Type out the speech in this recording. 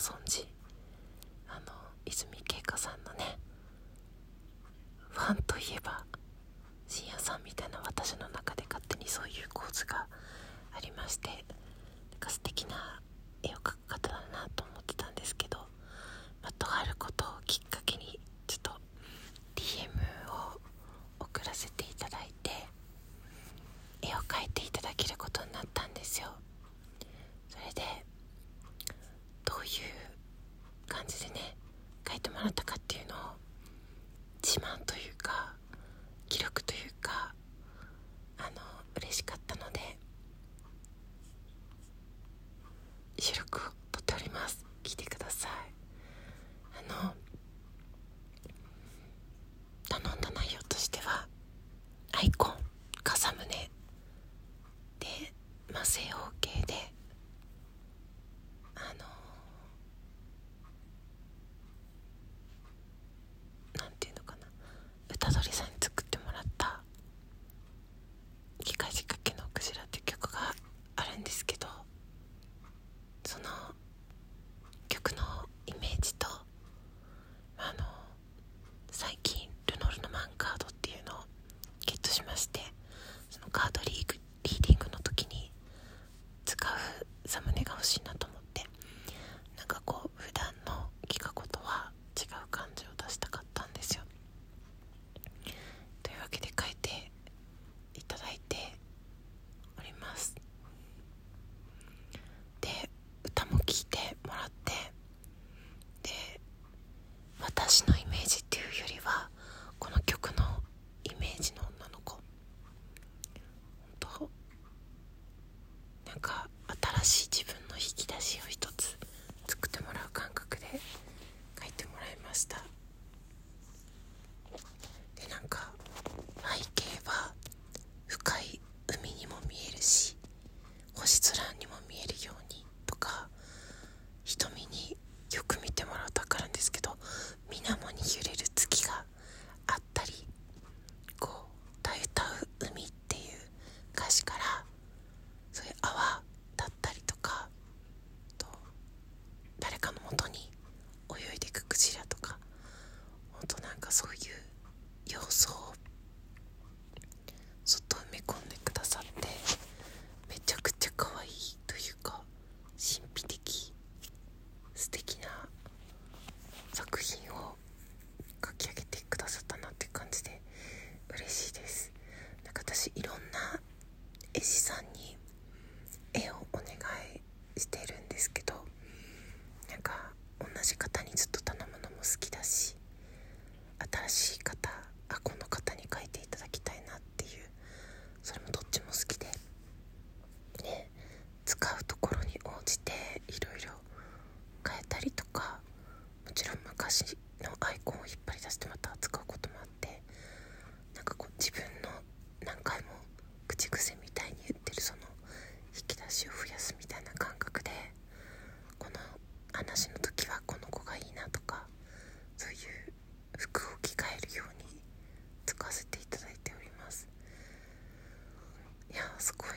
存知？あの泉恵子さんのねファンといえば深夜さんみたいな私の中で勝手にそういう構図がありましてなんか素敵な絵を描く方だなと思ってたんですけどまあ、とあることをきっかけに絵師さんに絵をお願いしてるんですけどなんか同じ方にずっと頼むのも好きだし新しい方あこの方に描いていただきたいなっていうそれもどっちも好きで、ね、使うところに応じていろいろ変えたりとかもちろん昔 сказку.